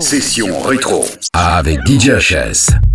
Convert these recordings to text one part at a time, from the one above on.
Session rétro avec DJ HS.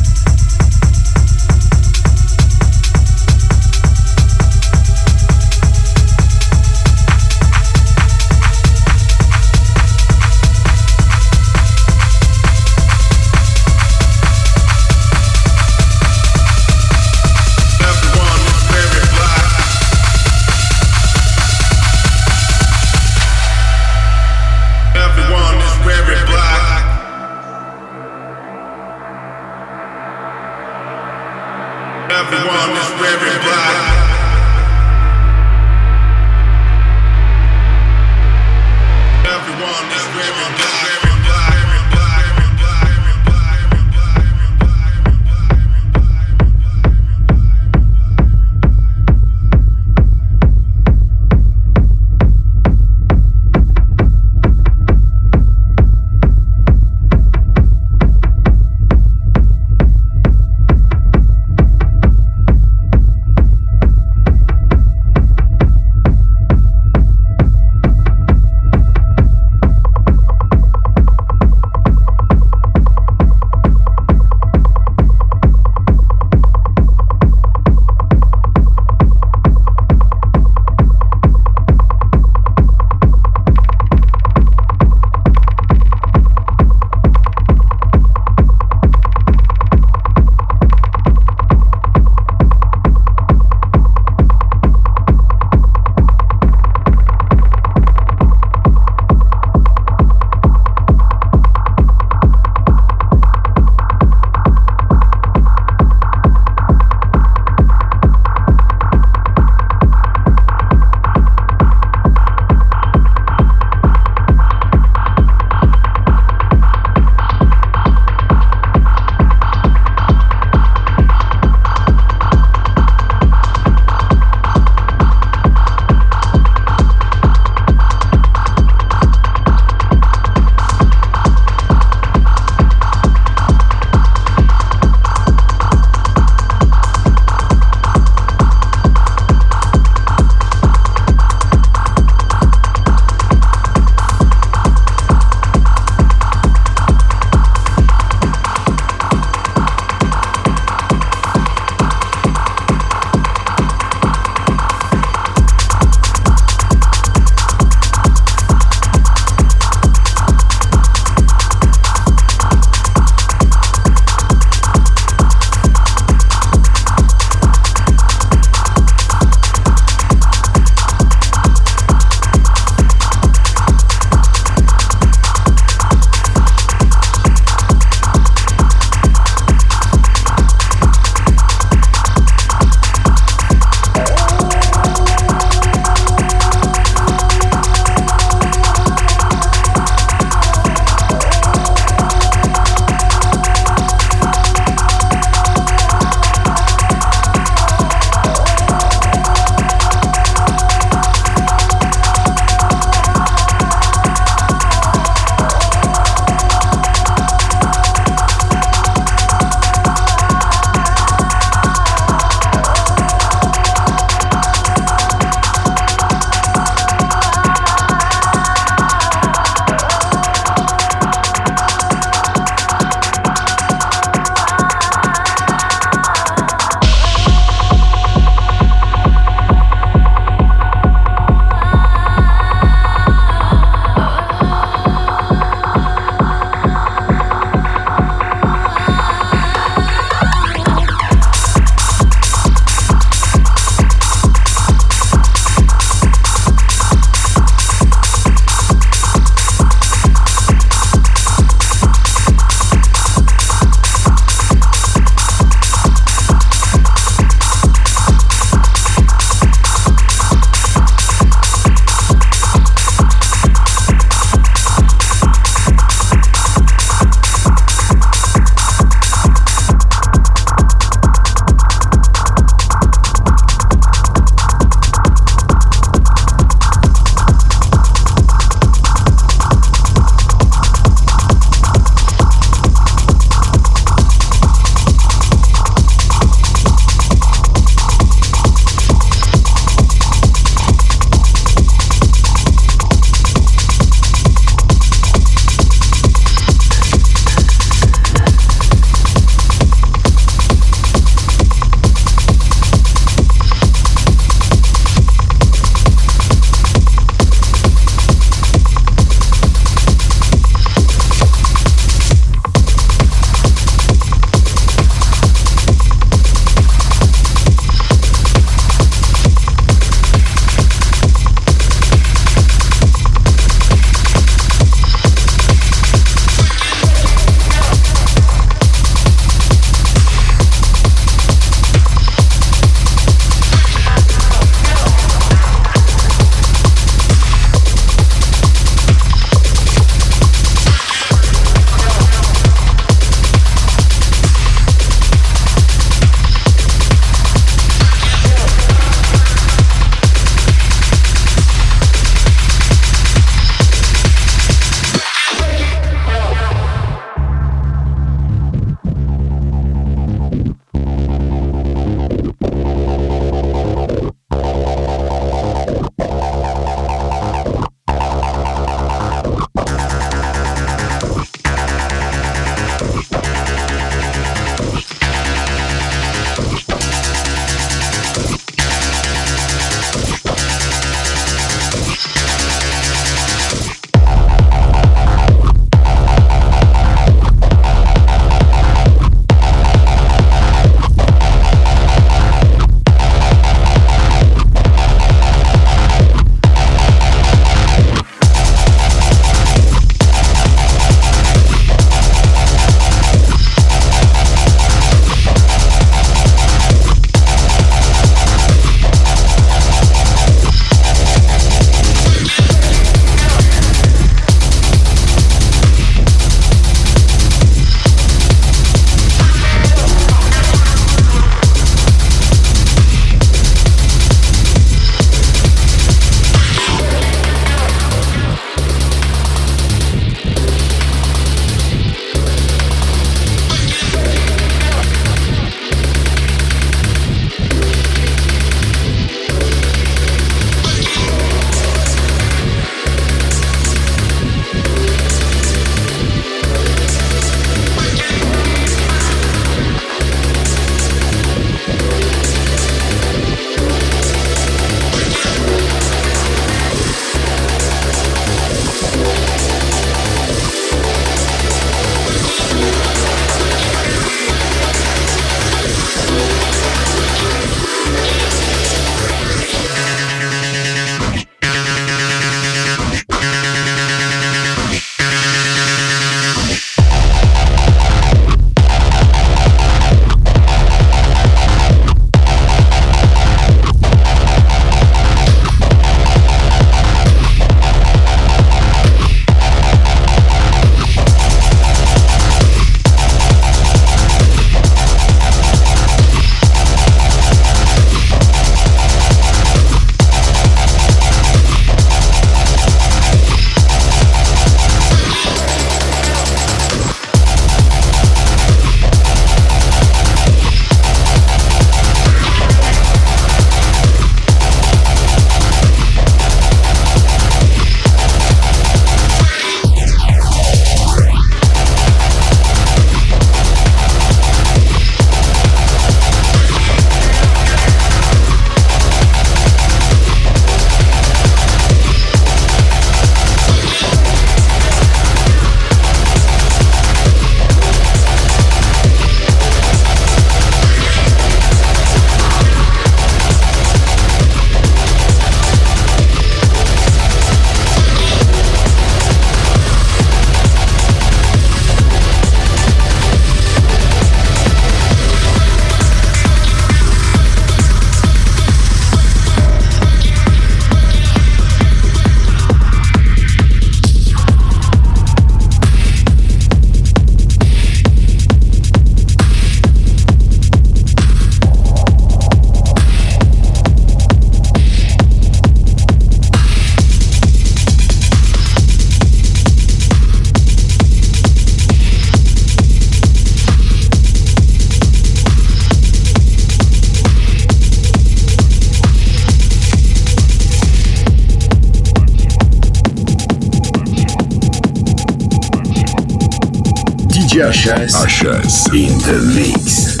HS. In the mix.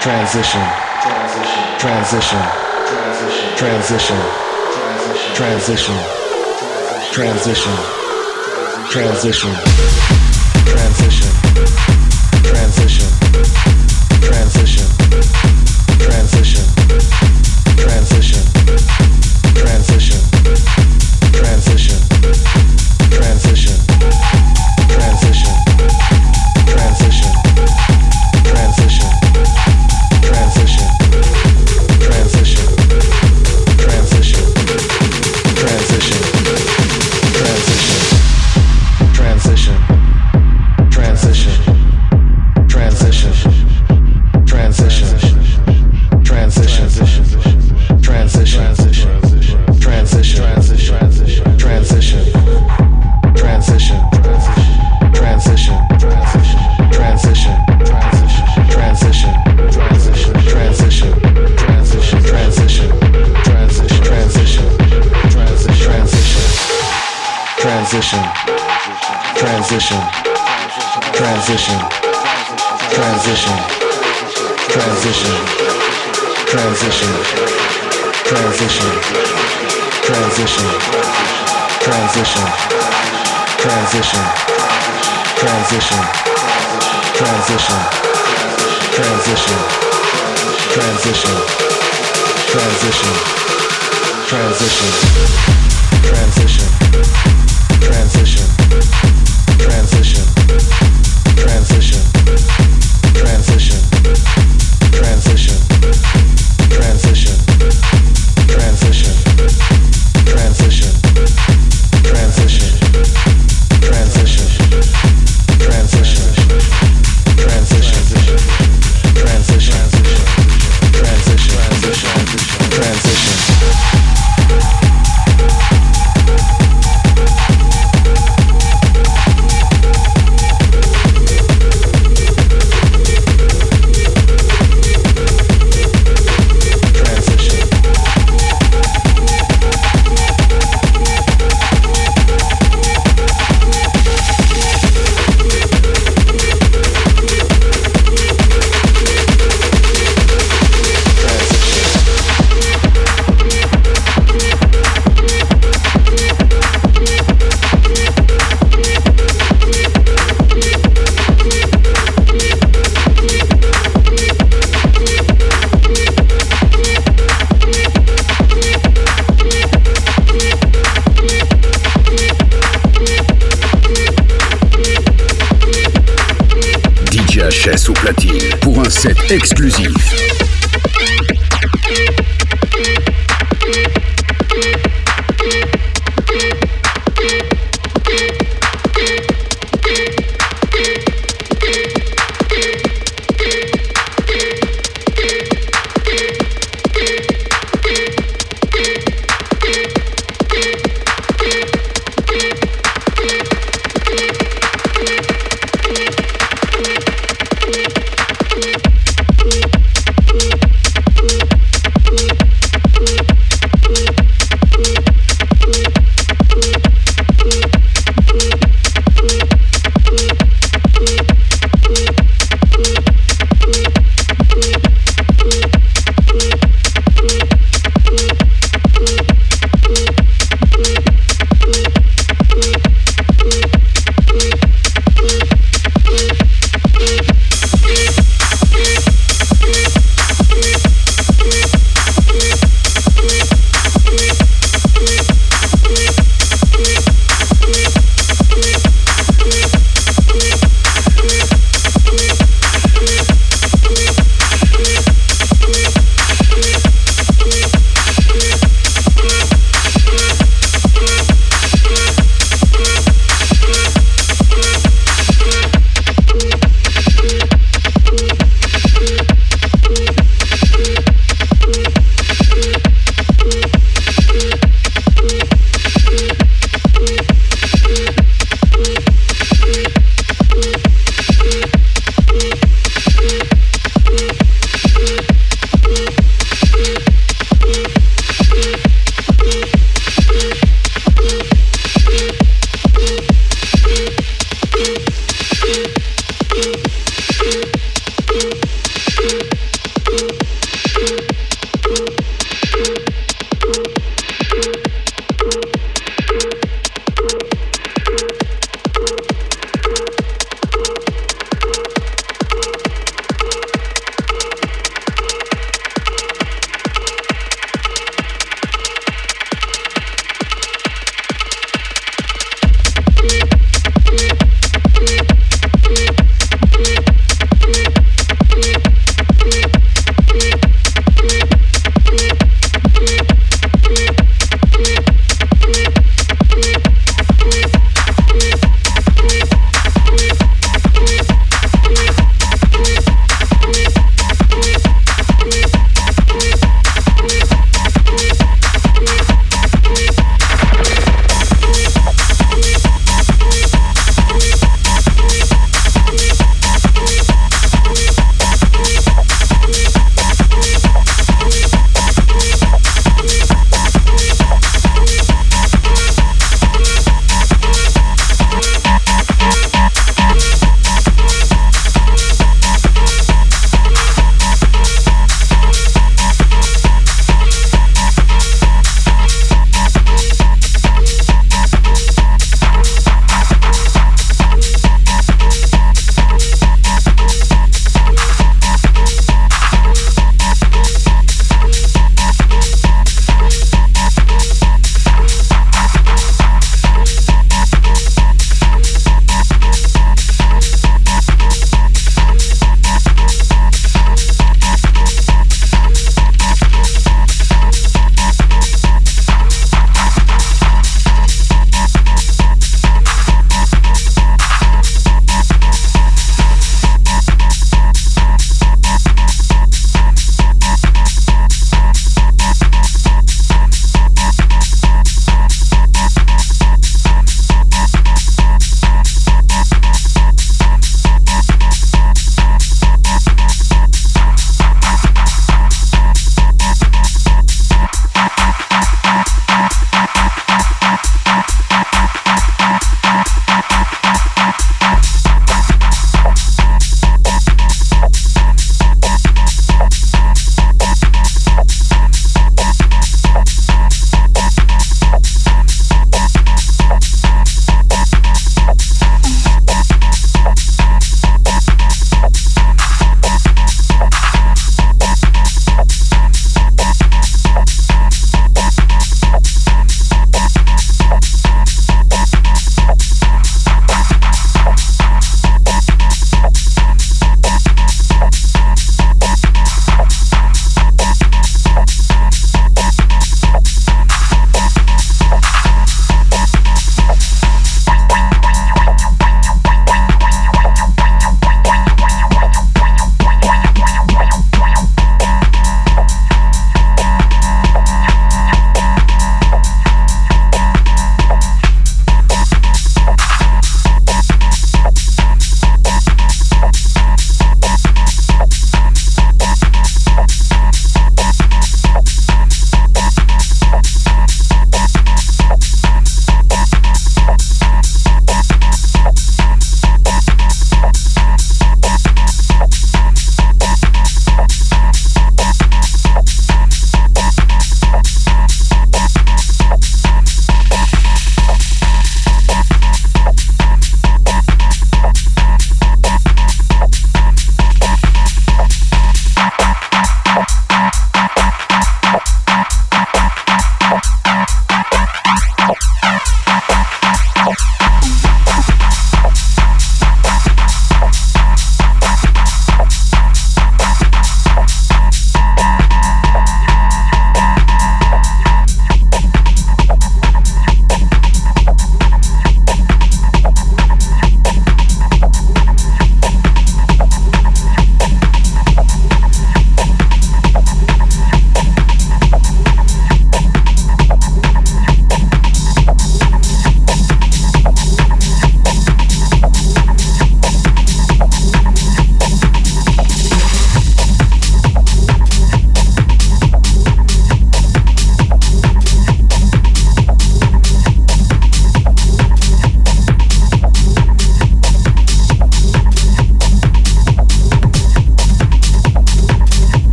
transition. Transition. Transition. Transition. Transition. Transition. Transition. transition transition, transition, transition, transition, transition, transition, transition, transition, transition, transition, transition, transition, transition, transition, transition. exclusif.